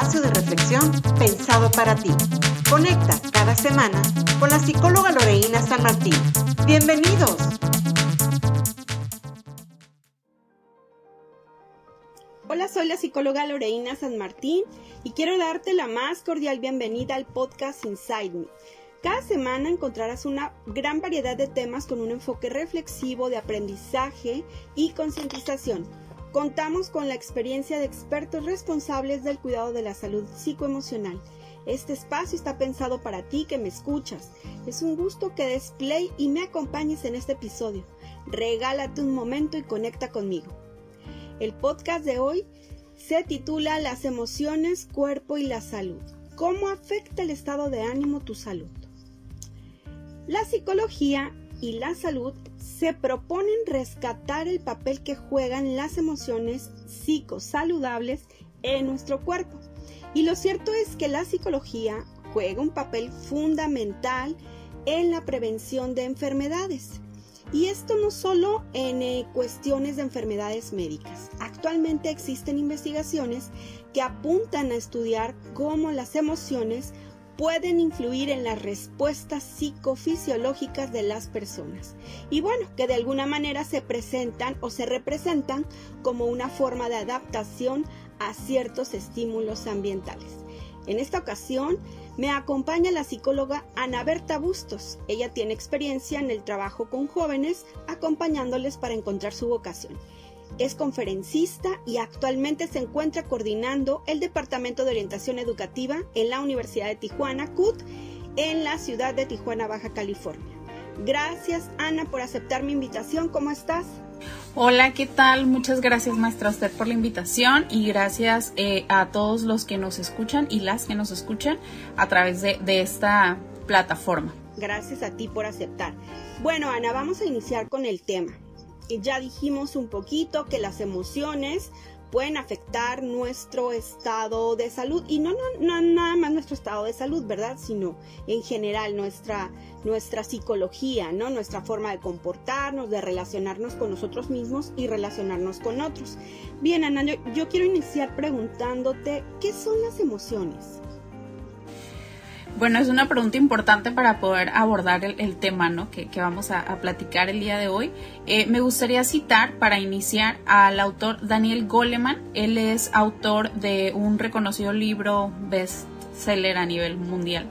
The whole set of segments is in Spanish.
espacio de reflexión pensado para ti. Conecta cada semana con la psicóloga Loreína San Martín. Bienvenidos. Hola, soy la psicóloga Loreína San Martín y quiero darte la más cordial bienvenida al podcast Inside Me. Cada semana encontrarás una gran variedad de temas con un enfoque reflexivo de aprendizaje y concientización Contamos con la experiencia de expertos responsables del cuidado de la salud psicoemocional. Este espacio está pensado para ti que me escuchas. Es un gusto que des play y me acompañes en este episodio. Regálate un momento y conecta conmigo. El podcast de hoy se titula Las emociones, cuerpo y la salud. ¿Cómo afecta el estado de ánimo tu salud? La psicología y la salud se proponen rescatar el papel que juegan las emociones psicosaludables en nuestro cuerpo. Y lo cierto es que la psicología juega un papel fundamental en la prevención de enfermedades. Y esto no solo en eh, cuestiones de enfermedades médicas. Actualmente existen investigaciones que apuntan a estudiar cómo las emociones pueden influir en las respuestas psicofisiológicas de las personas y bueno, que de alguna manera se presentan o se representan como una forma de adaptación a ciertos estímulos ambientales. En esta ocasión me acompaña la psicóloga Ana Berta Bustos. Ella tiene experiencia en el trabajo con jóvenes acompañándoles para encontrar su vocación. Es conferencista y actualmente se encuentra coordinando el Departamento de Orientación Educativa en la Universidad de Tijuana, CUT, en la ciudad de Tijuana, Baja California. Gracias, Ana, por aceptar mi invitación. ¿Cómo estás? Hola, ¿qué tal? Muchas gracias, maestra, usted por la invitación y gracias eh, a todos los que nos escuchan y las que nos escuchan a través de, de esta plataforma. Gracias a ti por aceptar. Bueno, Ana, vamos a iniciar con el tema ya dijimos un poquito que las emociones pueden afectar nuestro estado de salud y no, no, nada más nuestro estado de salud, ¿verdad? Sino en general nuestra, nuestra psicología, ¿no? Nuestra forma de comportarnos, de relacionarnos con nosotros mismos y relacionarnos con otros. Bien, Ana, yo quiero iniciar preguntándote, ¿qué son las emociones? Bueno, es una pregunta importante para poder abordar el, tema ¿no? que, vamos a, platicar el día de hoy. Eh, me gustaría citar para iniciar al autor Daniel Goleman. Él es autor de un reconocido libro bestseller a nivel mundial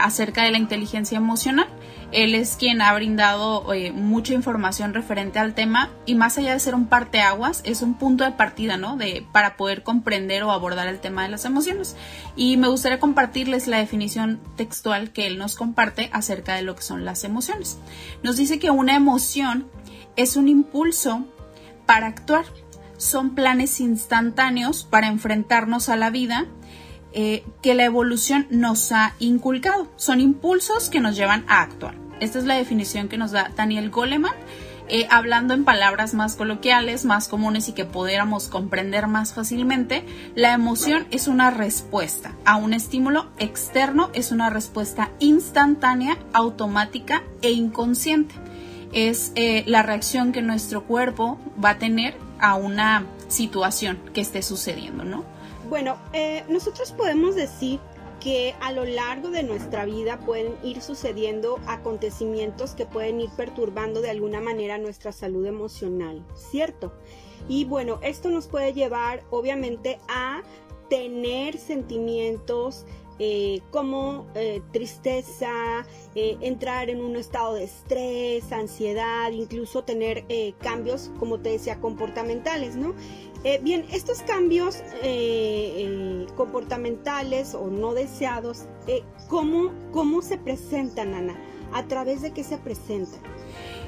acerca de la inteligencia emocional. Él es quien ha brindado mucha información referente al tema y más allá de ser un parteaguas, es un punto de partida, ¿no? De, para poder comprender o abordar el tema de las emociones. Y me gustaría compartirles la definición textual que él nos comparte acerca de lo que son las emociones. Nos dice que una emoción es un impulso para actuar. Son planes instantáneos para enfrentarnos a la vida eh, que la evolución nos ha inculcado. Son impulsos que nos llevan a actuar. Esta es la definición que nos da Daniel Goleman. Eh, hablando en palabras más coloquiales, más comunes y que pudiéramos comprender más fácilmente, la emoción es una respuesta a un estímulo externo, es una respuesta instantánea, automática e inconsciente. Es eh, la reacción que nuestro cuerpo va a tener a una situación que esté sucediendo, ¿no? Bueno, eh, nosotros podemos decir que a lo largo de nuestra vida pueden ir sucediendo acontecimientos que pueden ir perturbando de alguna manera nuestra salud emocional, ¿cierto? Y bueno, esto nos puede llevar obviamente a tener sentimientos eh, como eh, tristeza, eh, entrar en un estado de estrés, ansiedad, incluso tener cambios, como te decía, comportamentales, ¿no? Bien, estos cambios comportamentales o no deseados, ¿cómo, ¿cómo se presentan, Ana? ¿A través de qué se presentan?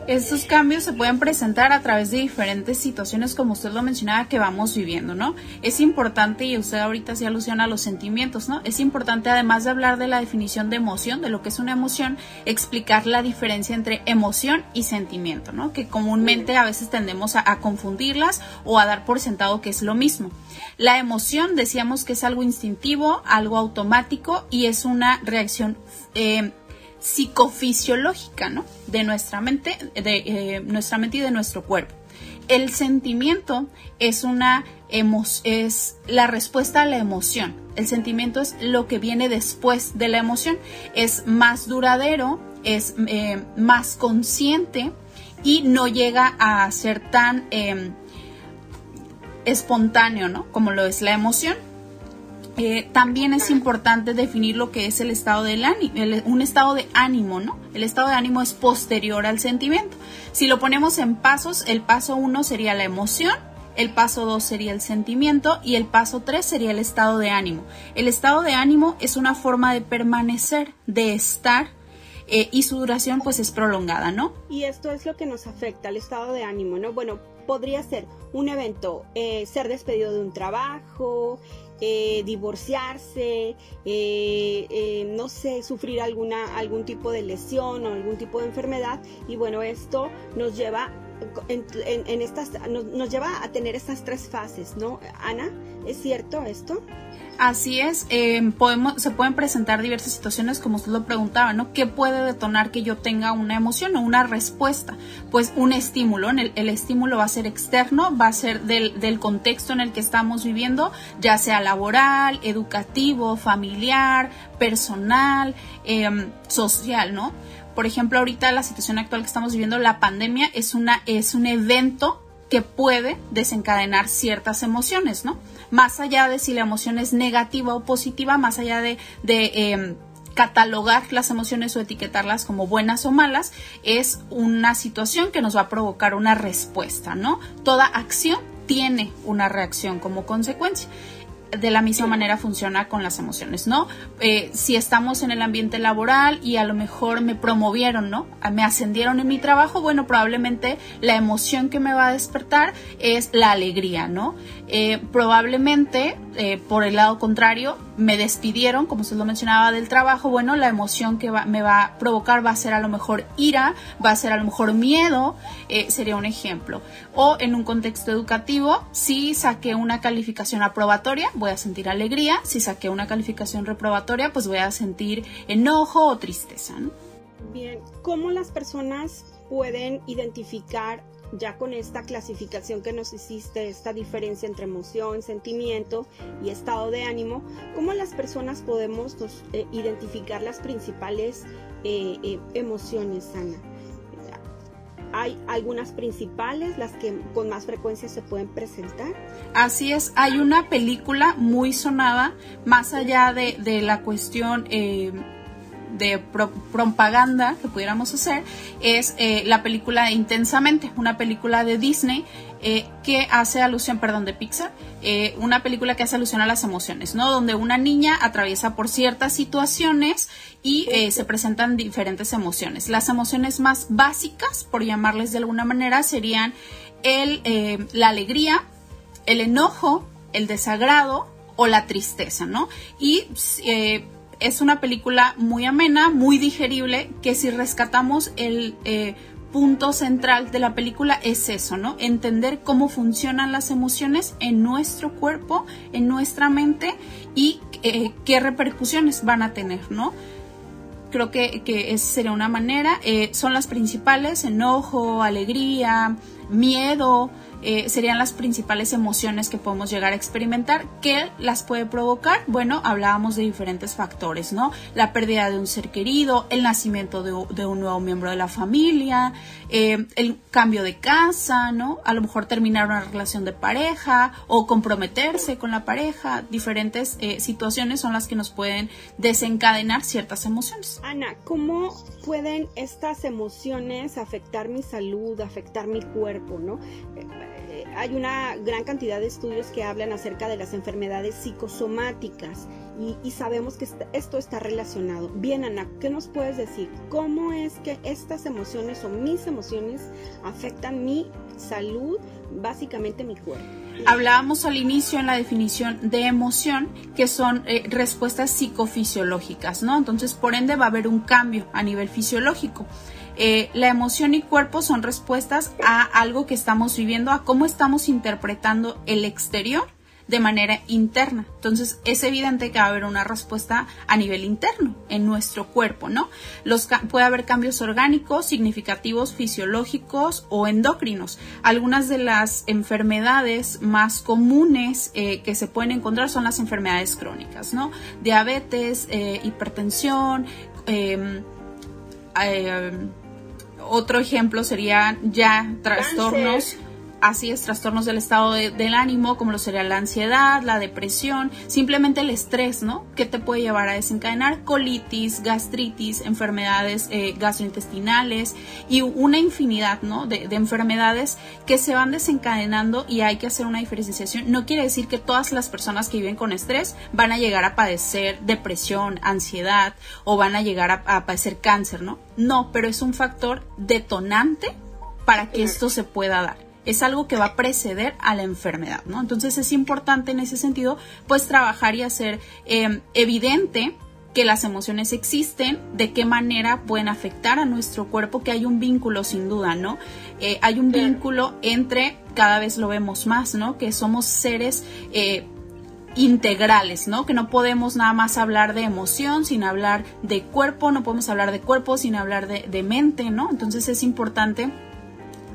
Estos cambios se pueden presentar a través de diferentes situaciones, como usted lo mencionaba, que vamos viviendo, ¿no? Es importante, y usted ahorita se alusiona a los sentimientos, ¿no? Es importante, además de hablar de la definición de emoción, de lo que es una emoción, explicar la diferencia entre emoción y sentimiento, ¿no? Que comúnmente a veces tendemos a, confundirlas o a dar por sentado que es lo mismo. La emoción, decíamos que es algo instintivo, algo automático y es una reacción eh, psicofisiológica, ¿no? De nuestra mente, de eh, nuestra mente y de nuestro cuerpo. el sentimiento es una es la respuesta a la emoción. El sentimiento es lo que viene después de la emoción. Es más duradero, es eh, más consciente y no llega a ser tan em, espontáneo, ¿no? Como lo es la emoción. Eh, también es importante definir lo que es el estado del ánimo, un estado de ánimo, ¿no? El estado de ánimo es posterior al sentimiento. Si lo ponemos en pasos, el paso uno sería la emoción, el paso 2 sería el sentimiento y el paso 3 sería el estado de ánimo. El estado de ánimo es una forma de permanecer, de estar eh, y su duración pues es prolongada, ¿no? Y esto es lo que nos afecta, el estado de ánimo, ¿no? Bueno, podría ser un evento, eh, ser despedido de un trabajo, eh, divorciarse, no sé, sufrir alguna, algún tipo de lesión o algún tipo de enfermedad. Y bueno, esto nos lleva en, estas, nos, lleva a tener estas tres fases, ¿no? Ana, ¿es cierto esto? Así es, em, podemos, se pueden presentar diversas situaciones como usted lo preguntaba, ¿no? ¿Qué puede detonar que yo tenga una emoción o una respuesta? Pues un estímulo, el, el estímulo va a ser externo, va a ser del, del, contexto en el que estamos viviendo, ya sea laboral, educativo, familiar, personal, em, social, ¿no? Por ejemplo, ahorita la situación actual que estamos viviendo, la pandemia, es, una, es un evento que puede desencadenar ciertas emociones, ¿no? Más allá de si la emoción es negativa o positiva, más allá de, em, catalogar las emociones o etiquetarlas como buenas o malas, es una situación que nos va a provocar una respuesta, ¿no? Toda acción tiene una reacción como consecuencia de la misma manera funciona con las emociones, ¿no? Eh, si estamos en el ambiente laboral y a lo mejor me promovieron, ¿no? Me ascendieron en mi trabajo, bueno, probablemente la emoción que me va a despertar es la alegría, ¿no? Eh, probablemente, eh, por el lado contrario, me despidieron, como usted lo mencionaba, del trabajo, bueno, la emoción que me va a provocar va a ser a lo mejor ira, va a ser a lo mejor miedo, sería un ejemplo. O en un contexto educativo, si saqué una calificación aprobatoria, voy a sentir alegría, si saqué una calificación reprobatoria, pues voy a sentir enojo o tristeza. Bien, ¿cómo las personas pueden identificar ya con esta clasificación que nos hiciste, esta diferencia entre emoción, sentimiento y estado de ánimo, ¿cómo las personas podemos eh, identificar las principales eh, eh, emociones, Ana? hay algunas principales, las que con más frecuencia se pueden presentar. Así es, hay una película muy sonada, más allá de, de la cuestión de propaganda que pudiéramos hacer, es eh, la película Intensamente, una película de Disney eh, que hace alusión, perdón, de Pixar, eh, una película que hace alusión a las emociones, ¿no? Donde una niña atraviesa por ciertas situaciones y se presentan diferentes emociones. Las emociones más básicas, por llamarles de alguna manera, serían el, la alegría, el enojo, el desagrado o la tristeza, ¿no? Y es una película muy amena, muy digerible, que si rescatamos el punto central de la película es eso, ¿no? Entender cómo funcionan las emociones en nuestro cuerpo, en nuestra mente y eh, qué repercusiones van a tener, ¿no? Creo que, que esa sería una manera. Eh, son las principales, enojo, alegría, miedo, eh, serían las principales emociones que podemos llegar a experimentar. ¿Qué las puede provocar? Bueno, hablábamos de diferentes factores, ¿no? La pérdida de un ser querido, el nacimiento de, un nuevo miembro de la familia, eh, el cambio de casa, ¿no? A lo mejor terminar una relación de pareja o comprometerse con la pareja. Diferentes eh, situaciones son las que nos pueden desencadenar ciertas emociones. Ana, ¿cómo pueden estas emociones afectar mi salud, afectar mi cuerpo, ¿no? Hay una gran cantidad de estudios que hablan acerca de las enfermedades psicosomáticas y, sabemos que esto está relacionado. Bien, Ana, ¿qué nos puedes decir? ¿Cómo es que estas emociones o mis emociones afectan mi salud, básicamente mi cuerpo? Hablábamos al inicio en la definición de emoción que son eh, respuestas psicofisiológicas, ¿no? Entonces, por ende, va a haber un cambio a nivel fisiológico. Eh, la emoción y cuerpo son respuestas a algo que estamos viviendo, a cómo estamos interpretando el exterior de manera interna. Entonces es evidente que va a haber una respuesta a nivel interno en nuestro cuerpo, ¿no? Los, puede haber cambios orgánicos, significativos, fisiológicos o endocrinos. Algunas de las enfermedades más comunes eh, que se pueden encontrar son las enfermedades crónicas, ¿no? Diabetes, eh, hipertensión, em, otro ejemplo sería ya trastornos así es, trastornos del estado del ánimo, como lo sería la ansiedad, la depresión, simplemente el estrés, ¿no? Que te puede llevar a desencadenar colitis, gastritis, enfermedades eh, gastrointestinales y una infinidad, ¿no? De, de, enfermedades que se van desencadenando y hay que hacer una diferenciación. No quiere decir que todas las personas que viven con estrés van a llegar a padecer depresión, ansiedad o van a llegar a, a padecer cáncer, ¿no? No, pero es un factor detonante para que esto se pueda dar es algo que va a preceder a la enfermedad, ¿no? Entonces es importante en ese sentido, pues trabajar y hacer em, evidente que las emociones existen, de qué manera pueden afectar a nuestro cuerpo, que hay un vínculo sin duda, ¿no? Eh, hay un vínculo entre, cada vez lo vemos más, ¿no? Que somos seres eh, integrales, ¿no? Que no podemos nada más hablar de emoción sin hablar de cuerpo, no podemos hablar de cuerpo sin hablar de, de mente, ¿no? Entonces es importante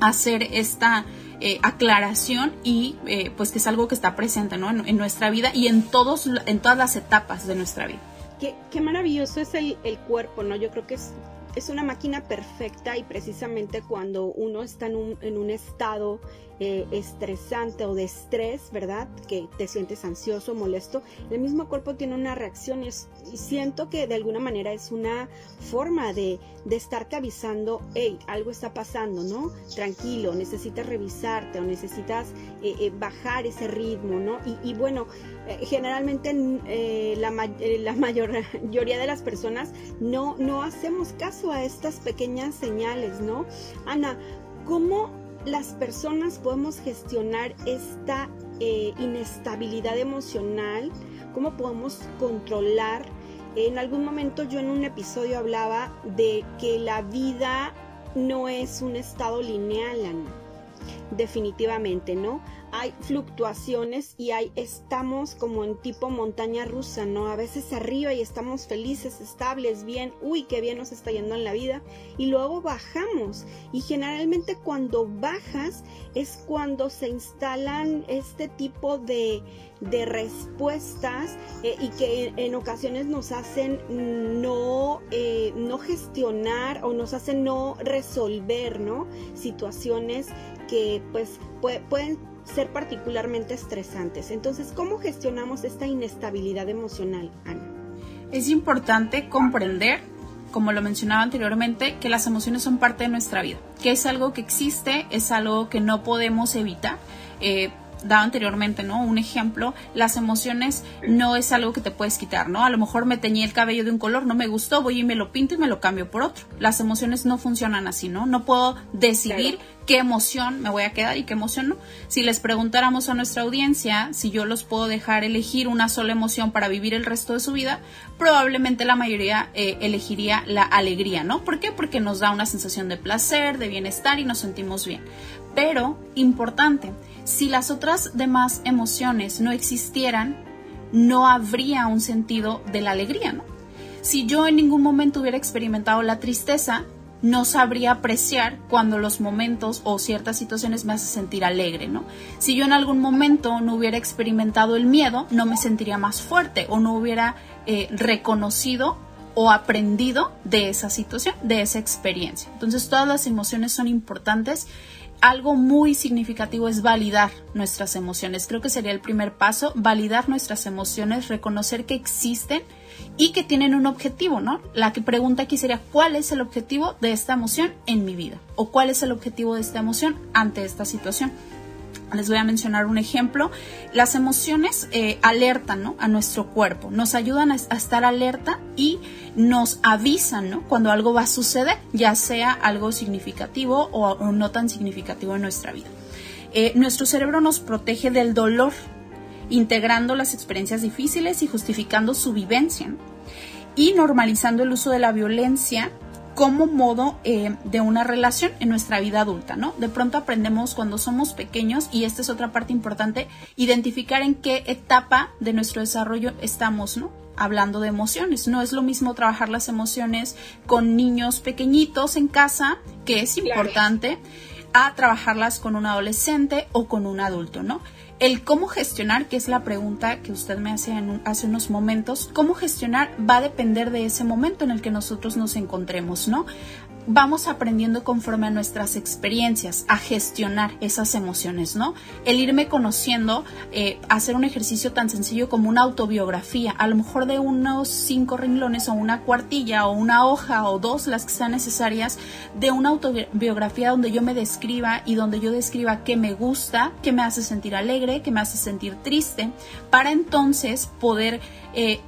hacer esta eh, aclaración y eh, pues que es algo que está presente ¿no? en, nuestra vida y en, todos, en todas las etapas de nuestra vida. Qué, qué maravilloso es el, el, cuerpo, ¿no? Yo creo que es, es una máquina perfecta y precisamente cuando uno está en un, en un estado eh, estresante o de estrés, ¿verdad? Que te sientes ansioso, molesto, el mismo cuerpo tiene una reacción y, siento que de alguna manera es una forma de, de estarte avisando, hey, algo está pasando, ¿no? Tranquilo, necesitas revisarte o necesitas eh, eh, bajar ese ritmo, ¿no? Y, bueno, generalmente la, la mayoría de las personas no, no hacemos caso a estas pequeñas señales, ¿no? Ana, ¿cómo las personas podemos gestionar esta eh, inestabilidad emocional, cómo podemos controlar. En algún momento yo en un episodio hablaba de que la vida no es un estado lineal, definitivamente, ¿no? Hay fluctuaciones y hay estamos como en tipo montaña rusa, ¿no? A veces arriba y estamos felices, estables, bien, uy, qué bien nos está yendo en la vida y luego bajamos y generalmente cuando bajas es cuando se instalan este tipo de, de respuestas eh, y que en, ocasiones nos hacen no, eh, no gestionar o nos hacen no resolver, ¿no? Situaciones que pues pueden ser particularmente estresantes. Entonces, ¿cómo gestionamos esta inestabilidad emocional, Ana? Es importante comprender, como lo mencionaba anteriormente, que las emociones son parte de nuestra vida, que es algo que existe, es algo que no podemos evitar. Eh, daba anteriormente, ¿no? Un ejemplo, las emociones no es algo que te puedes quitar, ¿no? A lo mejor me teñí el cabello de un color, no me gustó, voy y me lo pinto y me lo cambio por otro. Las emociones no funcionan así, ¿no? No puedo decidir qué emoción me voy a quedar y qué emoción no. Si les preguntáramos a nuestra audiencia si yo los puedo dejar elegir una sola emoción para vivir el resto de su vida, probablemente la mayoría eh, elegiría la alegría, ¿no? ¿Por qué? Porque nos da una sensación de placer, de bienestar y nos sentimos bien. Pero, importante, si las otras demás emociones no existieran, no habría un sentido de la alegría, ¿no? Si yo en ningún momento hubiera experimentado la tristeza, no sabría apreciar cuando los momentos o ciertas situaciones me hacen sentir alegre, ¿no? Si yo en algún momento no hubiera experimentado el miedo, no me sentiría más fuerte o no hubiera eh, reconocido o aprendido de esa situación, de esa experiencia. Entonces todas las emociones son importantes algo muy significativo es validar nuestras emociones. Creo que sería el primer paso, validar nuestras emociones, reconocer que existen y que tienen un objetivo, ¿no? La que pregunta aquí sería, ¿cuál es el objetivo de esta emoción en mi vida? ¿O cuál es el objetivo de esta emoción ante esta situación? Les voy a mencionar un ejemplo. Las emociones eh, alertan a nuestro cuerpo, nos ayudan a, estar alerta y nos avisan ¿no? cuando algo va a suceder, ya sea algo significativo o, no tan significativo en nuestra vida. Eh, nuestro cerebro nos protege del dolor, integrando las experiencias difíciles y justificando su vivencia y normalizando el uso de la violencia como modo eh, de una relación en nuestra vida adulta, ¿no? De pronto aprendemos cuando somos pequeños, y esta es otra parte importante, identificar en qué etapa de nuestro desarrollo estamos, ¿no? Hablando de emociones. No es lo mismo trabajar las emociones con niños pequeñitos en casa, que es importante, a trabajarlas con un adolescente o con un adulto, ¿no? El cómo gestionar, que es la pregunta que usted me hace hace unos momentos, cómo gestionar va a depender de ese momento en el que nosotros nos encontremos, ¿no? Vamos aprendiendo conforme a nuestras experiencias a gestionar esas emociones, ¿no? El irme conociendo, eh, hacer un ejercicio tan sencillo como una autobiografía, a lo mejor de unos cinco renglones o una cuartilla o una hoja o dos, las que sean necesarias, de una autobiografía donde yo me describa y donde yo describa qué me gusta, qué me hace sentir alegre, qué me hace sentir triste, para entonces poder... Eh,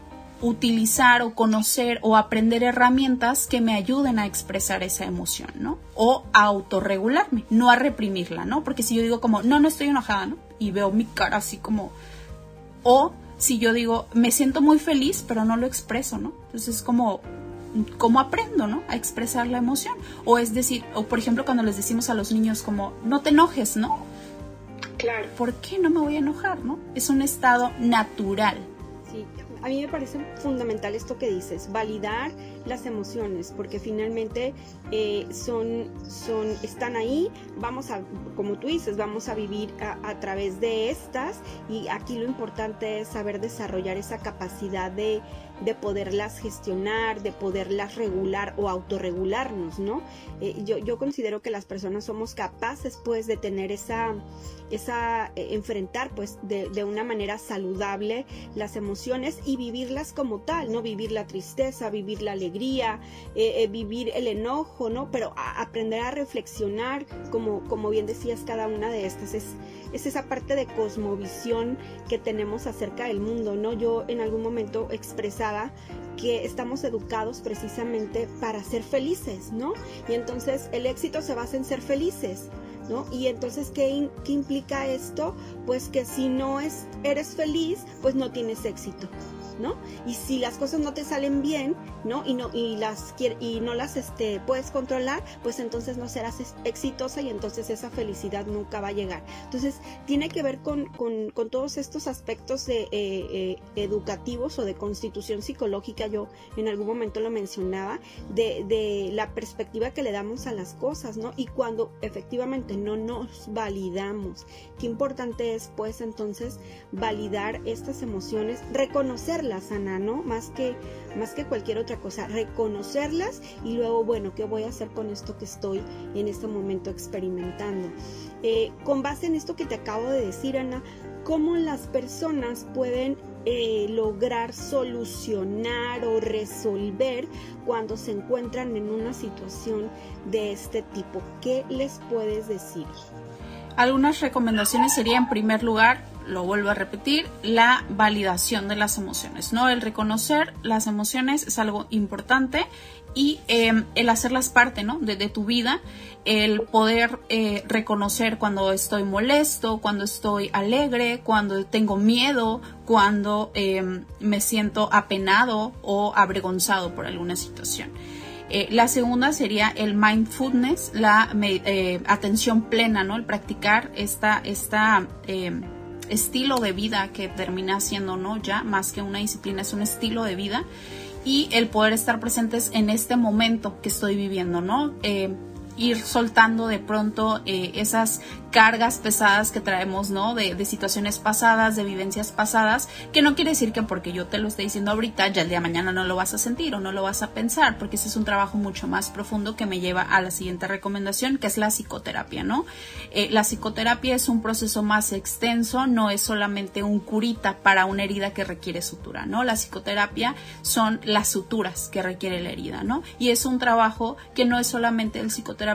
utilizar o conocer o aprender herramientas que me ayuden a expresar esa emoción, ¿no? O a autorregularme, no a reprimirla, ¿no? Porque si yo digo como, no, no estoy enojada, ¿no? Y veo mi cara así como, o si yo digo, me siento muy feliz, pero no lo expreso, ¿no? Entonces es como, ¿cómo aprendo, ¿no? A expresar la emoción. O es decir, o por ejemplo cuando les decimos a los niños como, no te enojes, ¿no? Claro. ¿Por qué no me voy a enojar, no? Es un estado natural a mí me parece fundamental esto que dices, validar las emociones, porque finalmente eh, son, son, están ahí, vamos a, como tú dices, vamos a vivir a, través de estas y aquí lo importante es saber desarrollar esa capacidad de, de poderlas gestionar, de poderlas regular o autorregularnos, ¿no? Eh, yo, yo considero que las personas somos capaces pues de tener esa esa eh, enfrentar pues de, de, una manera saludable las emociones y vivirlas como tal, no vivir la tristeza, vivir la alegría, eh, eh, vivir el enojo, ¿no? Pero aprender a reflexionar, como, como bien decías, cada una de estas es, es esa parte de cosmovisión que tenemos acerca del mundo, ¿no? Yo en algún momento expresaba que estamos educados precisamente para ser felices, ¿no? Y entonces el éxito se basa en ser felices. ¿No? Y entonces, ¿qué, ¿qué, implica esto? Pues que si no es, eres feliz, pues no tienes éxito. ¿no? Y si las cosas no te salen bien, ¿no? Y no, y las y no las este, puedes controlar, pues entonces no serás exitosa y entonces esa felicidad nunca va a llegar. Entonces, tiene que ver con, con, con todos estos aspectos de, eh, eh, educativos o de constitución psicológica, yo en algún momento lo mencionaba, de, de la perspectiva que le damos a las cosas, ¿no? Y cuando efectivamente no nos validamos, qué importante es pues entonces validar estas emociones, reconocer la sana, ¿no? Más que, más que cualquier otra cosa, reconocerlas y luego, bueno, ¿qué voy a hacer con esto que estoy en este momento experimentando? Eh, con base en esto que te acabo de decir, Ana, ¿cómo las personas pueden eh, lograr solucionar o resolver cuando se encuentran en una situación de este tipo? ¿Qué les puedes decir? Algunas recomendaciones serían, en primer lugar, lo vuelvo a repetir, la validación de las emociones, ¿no? El reconocer las emociones es algo importante y em, el hacerlas parte, ¿no? De, tu vida, el poder eh, reconocer cuando estoy molesto, cuando estoy alegre, cuando tengo miedo, cuando em, me siento apenado o avergonzado por alguna situación. Eh, la segunda sería el mindfulness, la eh, atención plena, ¿no? El practicar esta, esta em, estilo de vida que termina siendo, ¿no? Ya más que una disciplina, es un estilo de vida y el poder estar presentes en este momento que estoy viviendo, ¿no? Eh, ir soltando de pronto eh, esas cargas pesadas que traemos, ¿no? De, de, situaciones pasadas, de vivencias pasadas, que no quiere decir que porque yo te lo esté diciendo ahorita, ya el día de mañana no lo vas a sentir o no lo vas a pensar, porque ese es un trabajo mucho más profundo que me lleva a la siguiente recomendación, que es la psicoterapia, ¿no? Eh, la psicoterapia es un proceso más extenso, no es solamente un curita para una herida que requiere sutura, ¿no? La psicoterapia son las suturas que requiere la herida, ¿no? Y es un trabajo que no es solamente el psicoterapia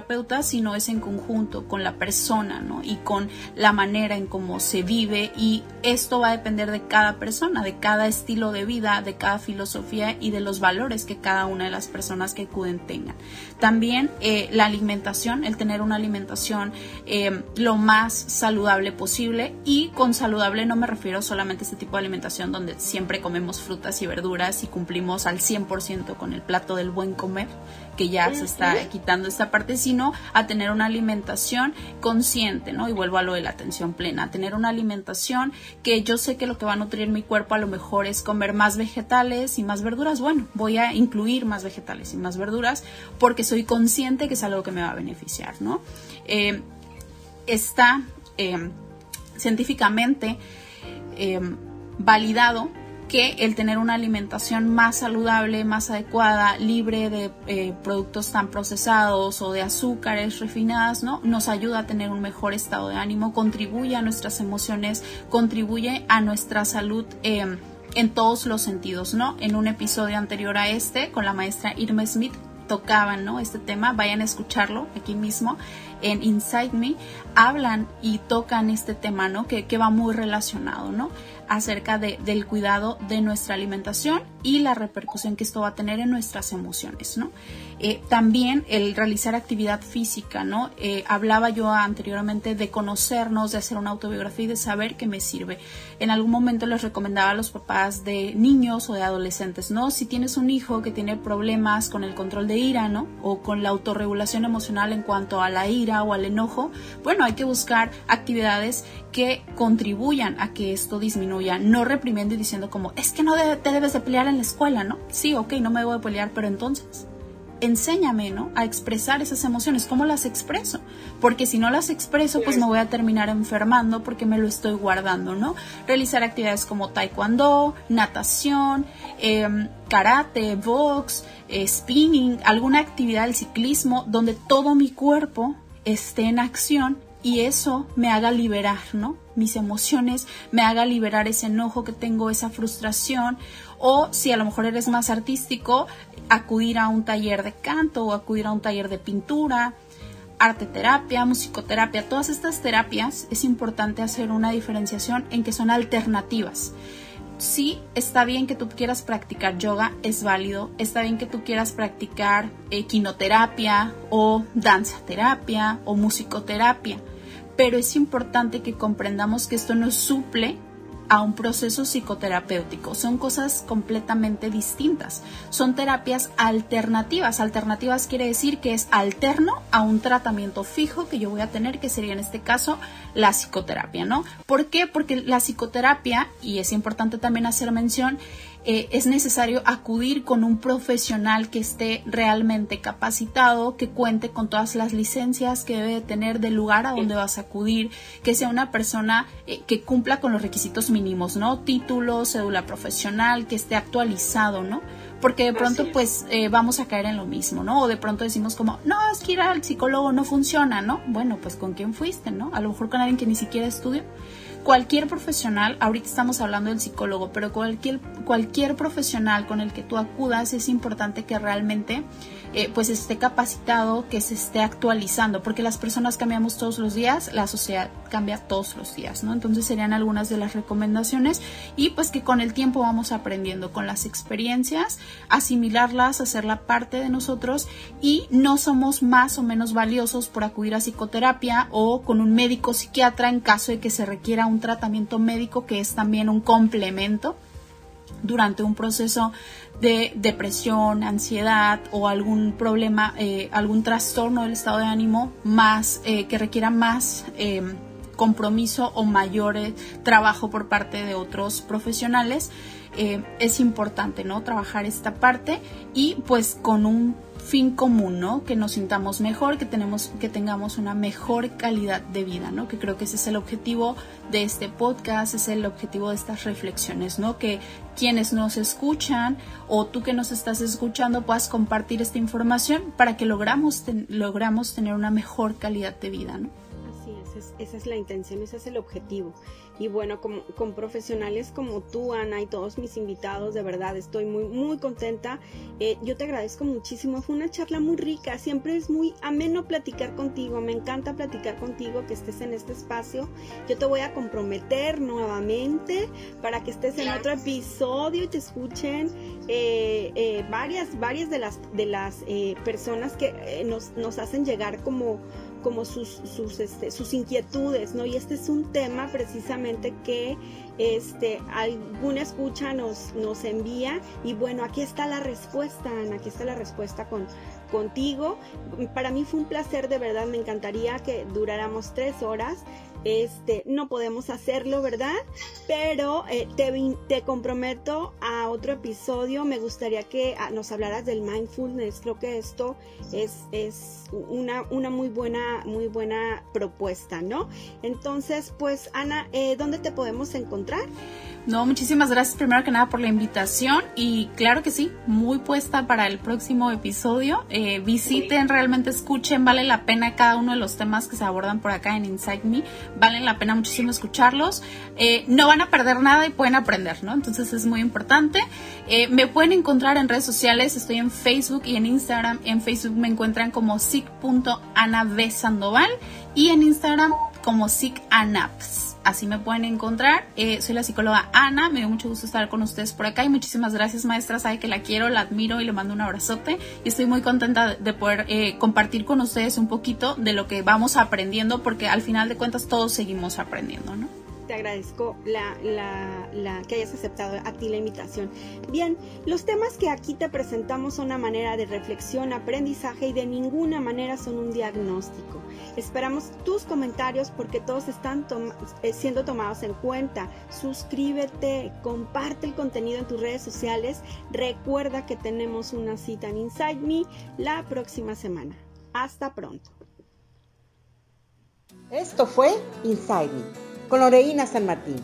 sino es en conjunto con la persona, ¿no? Y con la manera en cómo se vive y esto va a depender de cada persona, de cada estilo de vida, de cada filosofía y de los valores que cada una de las personas que acuden tengan. También eh, la alimentación, el tener una alimentación eh, lo más saludable posible y con saludable no me refiero solamente a este tipo de alimentación donde siempre comemos frutas y verduras y cumplimos al 100% con el plato del buen comer, que ya se está quitando esta parte, sino a tener una alimentación consciente, ¿no? Y vuelvo a lo de la atención plena, a tener una alimentación que yo sé que lo que va a nutrir mi cuerpo a lo mejor es comer más vegetales y más verduras. Bueno, voy a incluir más vegetales y más verduras porque soy consciente que es algo que me va a beneficiar, ¿no? Eh, está eh, científicamente eh, validado que el tener una alimentación más saludable, más adecuada, libre de eh, productos tan procesados o de azúcares refinadas, ¿no? Nos ayuda a tener un mejor estado de ánimo, contribuye a nuestras emociones, contribuye a nuestra salud. Em, en todos los sentidos, ¿no? En un episodio anterior a este, con la maestra Irma Smith, tocaban, ¿no? Este tema, vayan a escucharlo aquí mismo en Inside Me, hablan y tocan este tema, ¿no? Que, que va muy relacionado, ¿no? Acerca de, del cuidado de nuestra alimentación y la repercusión que esto va a tener en nuestras emociones, ¿no? Eh, también el realizar actividad física, ¿no? Eh, hablaba yo anteriormente de conocernos, de hacer una autobiografía y de saber qué me sirve. En algún momento les recomendaba a los papás de niños o de adolescentes, ¿no? Si tienes un hijo que tiene problemas con el control de ira, ¿no? O con la autorregulación emocional en cuanto a la ira o al enojo, bueno, hay que buscar actividades que contribuyan a que esto disminuya, no reprimiendo y diciendo como, es que no te debes de pelear en la escuela, ¿no? Sí, ok, no me voy a pelear, pero entonces, enséñame, ¿no? A expresar esas emociones, ¿cómo las expreso? Porque si no las expreso, pues me voy a terminar enfermando porque me lo estoy guardando, ¿no? Realizar actividades como taekwondo, natación, em, karate, box, eh, spinning, alguna actividad del ciclismo donde todo mi cuerpo esté en acción y eso me haga liberar, ¿no? Mis emociones, me haga liberar ese enojo que tengo, esa frustración, o si a lo mejor eres más artístico, acudir a un taller de canto o acudir a un taller de pintura, arte terapia, musicoterapia, todas estas terapias es importante hacer una diferenciación en que son alternativas. Sí está bien que tú quieras practicar yoga, es válido, está bien que tú quieras practicar equinoterapia o danza terapia o musicoterapia, pero es importante que comprendamos que esto no suple a un proceso psicoterapéutico. Son cosas completamente distintas. Son terapias alternativas. Alternativas quiere decir que es alterno a un tratamiento fijo que yo voy a tener, que sería en este caso la psicoterapia, ¿no? ¿Por qué? Porque la psicoterapia, y es importante también hacer mención, eh, es necesario acudir con un profesional que esté realmente capacitado, que cuente con todas las licencias que debe tener del lugar a donde vas a acudir, que sea una persona eh, que cumpla con los requisitos mínimos, ¿no? Título, cédula profesional, que esté actualizado, ¿no? Porque de pronto pues eh, vamos a caer en lo mismo, ¿no? O de pronto decimos como, no, es que ir al psicólogo no funciona, ¿no? Bueno, pues con quién fuiste, ¿no? A lo mejor con alguien que ni siquiera estudió cualquier profesional, ahorita estamos hablando del psicólogo, pero cualquier, cualquier profesional con el que tú acudas es importante que realmente eh, pues esté capacitado, que se esté actualizando, porque las personas cambiamos todos los días, la sociedad cambia todos los días, ¿no? Entonces serían algunas de las recomendaciones y pues que con el tiempo vamos aprendiendo con las experiencias, asimilarlas, hacerla parte de nosotros y no somos más o menos valiosos por acudir a psicoterapia o con un médico psiquiatra en caso de que se requiera un tratamiento médico que es también un complemento durante un proceso de depresión, ansiedad o algún problema, eh, algún trastorno del estado de ánimo más eh, que requiera más em, compromiso o mayor eh, trabajo por parte de otros profesionales. Es importante, ¿no? Trabajar esta parte y pues con un fin común, ¿no? Que nos sintamos mejor, que tenemos, que tengamos una mejor calidad de vida, ¿no? Que creo que ese es el objetivo de este podcast, es el objetivo de estas reflexiones, ¿no? Que quienes nos escuchan o tú que nos estás escuchando puedas compartir esta información para que logramos, logramos tener una mejor calidad de vida, ¿no? Es, es, esa es la intención, ese es el objetivo. Y bueno, con profesionales como tú, Ana, y todos mis invitados, de verdad estoy muy, muy contenta. Eh, yo te agradezco muchísimo. Fue una charla muy rica. Siempre es muy ameno platicar contigo. Me encanta platicar contigo, que estés en este espacio. Yo te voy a comprometer nuevamente para que estés en otro episodio y te escuchen eh, eh, varias, varias de las, de las personas que nos, nos hacen llegar como como sus, sus, este, sus inquietudes, ¿no? Y este es un tema precisamente que este, alguna escucha nos, nos envía y bueno, aquí está la respuesta, Ana, aquí está la respuesta con, contigo. Para mí fue un placer, de verdad, me encantaría que duráramos tres horas. Este, no podemos hacerlo, ¿verdad? Pero eh, te, te, comprometo a otro episodio. Me gustaría que ah, nos hablaras del mindfulness. Creo que esto es, es una, una, muy buena, muy buena propuesta, ¿no? Entonces, pues, Ana, eh, ¿dónde te podemos encontrar? No, muchísimas gracias primero que nada por la invitación y claro que sí, muy puesta para el próximo episodio. Eh, visiten, realmente escuchen, vale la pena cada uno de los temas que se abordan por acá en Inside Me, valen la pena muchísimo escucharlos. Eh, no van a perder nada y pueden aprender, ¿no? Entonces es muy importante. Eh, me pueden encontrar en redes sociales, estoy en Facebook y en Instagram. En Facebook me encuentran como sic.anabsandoval y en Instagram como sicanaps así me pueden encontrar. Eh, soy la psicóloga Ana, me dio mucho gusto estar con ustedes por acá y muchísimas gracias maestra, sabe que la quiero, la admiro y le mando un abrazote y estoy muy contenta de poder eh, compartir con ustedes un poquito de lo que vamos aprendiendo porque al final de cuentas todos seguimos aprendiendo, ¿no? Te agradezco la, que hayas aceptado a ti la invitación. Bien, los temas que aquí te presentamos son una manera de reflexión, aprendizaje y de ninguna manera son un diagnóstico. Esperamos tus comentarios porque todos están eh, siendo tomados en cuenta. Suscríbete, comparte el contenido en tus redes sociales. Recuerda que tenemos una cita en Inside Me la próxima semana. Hasta pronto. Esto fue Inside Me con Loreína San Martín.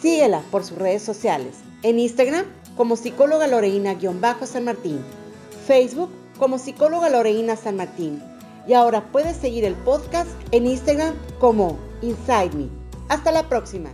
Síguela por sus redes sociales. En Instagram como psicóloga Loreína-San Martín. Facebook como psicóloga Loreína San Martín. Y ahora puedes seguir el podcast en Instagram como Inside Me. Hasta la próxima.